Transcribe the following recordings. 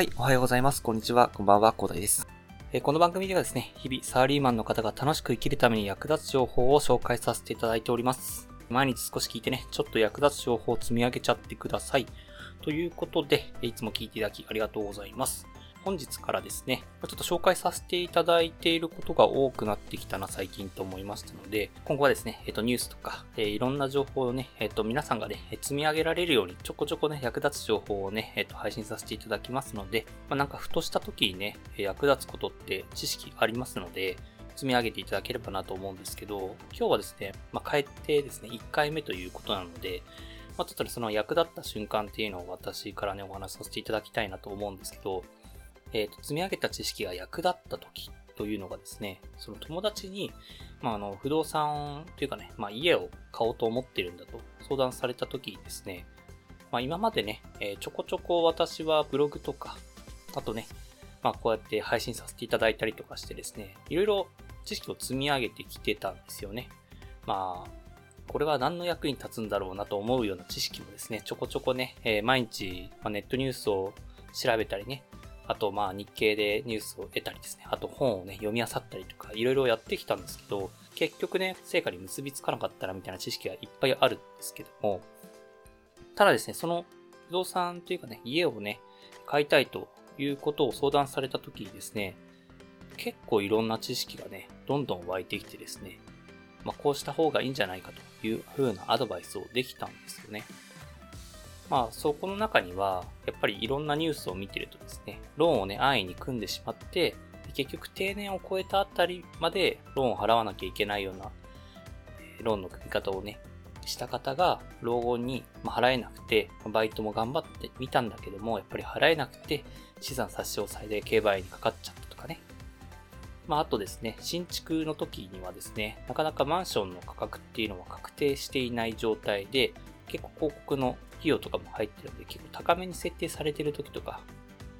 はい、おはようございます。こんにちは。こんばんは、コーダイです。えこの番組ではですね、日々サラリーマンの方が楽しく生きるために役立つ情報を紹介させていただいております。毎日少し聞いてね、ちょっと役立つ情報を積み上げちゃってください。ということで、いつも聞いていただきありがとうございます。本日からですね、ちょっと紹介させていただいていることが多くなってきたな、最近と思いましたので、今後はですね、えっ、と、ニュースとか、えー、いろんな情報をね、えっ、と、皆さんがね、積み上げられるように、ちょこちょこね、役立つ情報をね、えっ、と、配信させていただきますので、まあ、なんか、ふとした時にね、役立つことって知識ありますので、積み上げていただければなと思うんですけど、今日はですね、まあ、帰ってですね、1回目ということなので、まあ、ちょっとね、その役立った瞬間っていうのを私からね、お話しさせていただきたいなと思うんですけど、えっ、ー、と、積み上げた知識が役立った時というのがですね、その友達に、まあ、あの、不動産というかね、まあ、家を買おうと思ってるんだと相談された時にですね、まあ、今までね、えー、ちょこちょこ私はブログとか、あとね、まあ、こうやって配信させていただいたりとかしてですね、いろいろ知識を積み上げてきてたんですよね。まあ、これは何の役に立つんだろうなと思うような知識もですね、ちょこちょこね、えー、毎日、まあ、ネットニュースを調べたりね、あと、まあ、日経でニュースを得たりですね、あと本をね、読み漁ったりとか、いろいろやってきたんですけど、結局ね、成果に結びつかなかったらみたいな知識がいっぱいあるんですけども、ただですね、その不動産というかね、家をね、買いたいということを相談された時にですね、結構いろんな知識がね、どんどん湧いてきてですね、まあ、こうした方がいいんじゃないかという風なアドバイスをできたんですよね。まあ、そこの中には、やっぱりいろんなニュースを見てるとですね、ローンをね、安易に組んでしまって、結局定年を超えたあたりまでローンを払わなきゃいけないような、ローンの組み方をね、した方が老後に払えなくて、バイトも頑張ってみたんだけども、やっぱり払えなくて、資産差し押さえで競売にかかっちゃったとかね。まあ、あとですね、新築の時にはですね、なかなかマンションの価格っていうのは確定していない状態で、結構広告の費用とかも入ってるんで、結構高めに設定されてる時とか、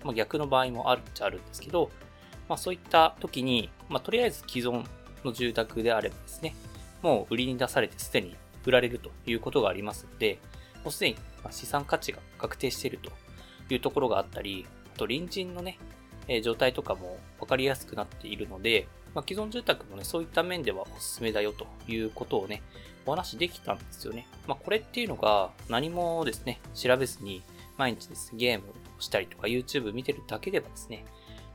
まあ、逆の場合もあるっちゃあるんですけど、まあ、そういった時に、まあ、とりあえず既存の住宅であればですね、もう売りに出されてすでに売られるということがありますので、もうすでに資産価値が確定しているというところがあったり、あと隣人のね、え状態とかも分かりやすくなっているので、まあ、既存住宅もね、そういった面ではおすすめだよということをね、お話できたんですよね。まあ、これっていうのが何もですね、調べずに毎日ですゲームをしたりとか YouTube 見てるだけではですね、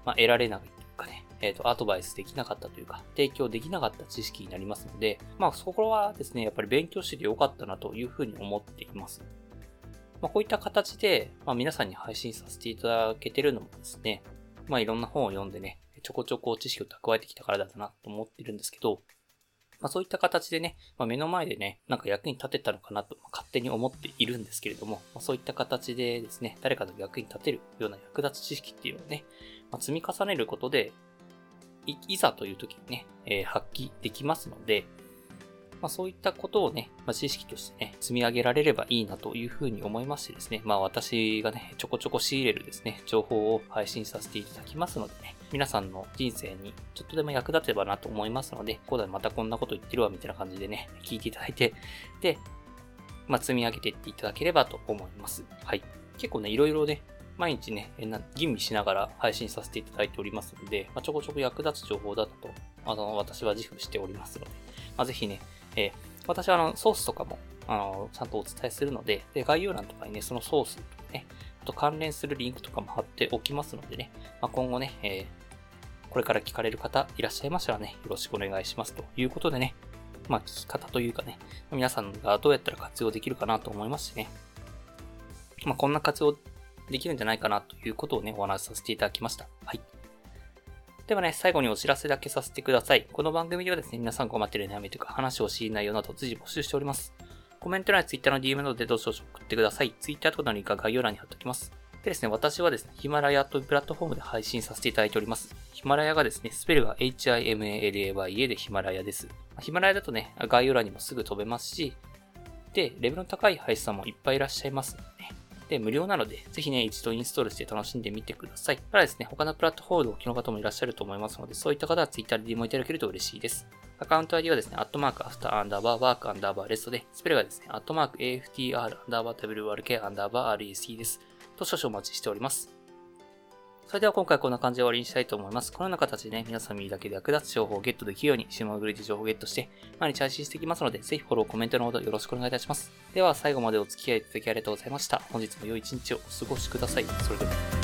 まあ、得られないというかね、えっ、ー、と、アドバイスできなかったというか、提供できなかった知識になりますので、まあ、そこはですね、やっぱり勉強しててよかったなというふうに思っています。まあ、こういった形で、まあ、皆さんに配信させていただけてるのもですね、まあ、いろんな本を読んでね、ちょこちょこ知識を蓄えてきたからだなと思ってるんですけど、まあ、そういった形でね、まあ、目の前でね、なんか役に立てたのかなと、勝手に思っているんですけれども、まあ、そういった形でですね、誰かの役に立てるような役立つ知識っていうのをね、ま積み重ねることで、いざという時にね、えー、発揮できますので、まあ、そういったことをね、まあ、知識としてね、積み上げられればいいなというふうに思いましてですね、まあ私がね、ちょこちょこ仕入れるですね、情報を配信させていただきますのでね、皆さんの人生にちょっとでも役立てばなと思いますので、こうだまたこんなこと言ってるわみたいな感じでね、聞いていただいて、で、まあ積み上げていっていただければと思います。はい。結構ね、いろいろね、毎日ね、吟味しながら配信させていただいておりますので、まあ、ちょこちょこ役立つ情報だったと、あの、私は自負しておりますので、まあ、ぜひね、えー、私はあの、ソースとかも、あの、ちゃんとお伝えするので、で、概要欄とかにね、そのソースとかね、と関連するリンクとかも貼っておきますのでね、まあ、今後ね、えー、これから聞かれる方いらっしゃいましたらね、よろしくお願いしますということでね、まあ、聞き方というかね、皆さんがどうやったら活用できるかなと思いますしね、まあ、こんな活用できるんじゃないかなということをね、お話しさせていただきました。はい。ではね、最後にお知らせだけさせてください。この番組ではですね、皆さん困ってる悩みというか話を知り内容など随時募集しております。コメント欄や Twitter の DM などでどうしよう送ってください。Twitter とかのリンクは概要欄に貼っておきます。でですね、私はですね、ヒマラヤというプラットフォームで配信させていただいております。ヒマラヤがですね、スペルが HIMALAYA でヒマラヤです。ヒマラヤだとね、概要欄にもすぐ飛べますし、で、レベルの高い配信さんもいっぱいいらっしゃいますので、ね、で、無料なので、ぜひね、一度インストールして楽しんでみてください。ただですね、他のプラットフォームでお聞きの方もいらっしゃると思いますので、そういった方は Twitter で DM いただけると嬉しいです。アカウント ID はですね、アットマークアフターアンダーバーワークアンダーバーレストで、スペルがですね、アットマーク AFTR アンダーバー WRK アンダーバー REC です。と少々お待ちしております。それでは今回こんな感じで終わりにしたいと思います。このような形でね、皆さんにだけで役立つ情報をゲットできるように、シマグリッジ情報をゲットして、毎日配信していきますので、ぜひフォロー、コメントのほどよろしくお願いいたします。では最後までお付き合いいただきありがとうございました。本日も良い一日をお過ごしください。それでは。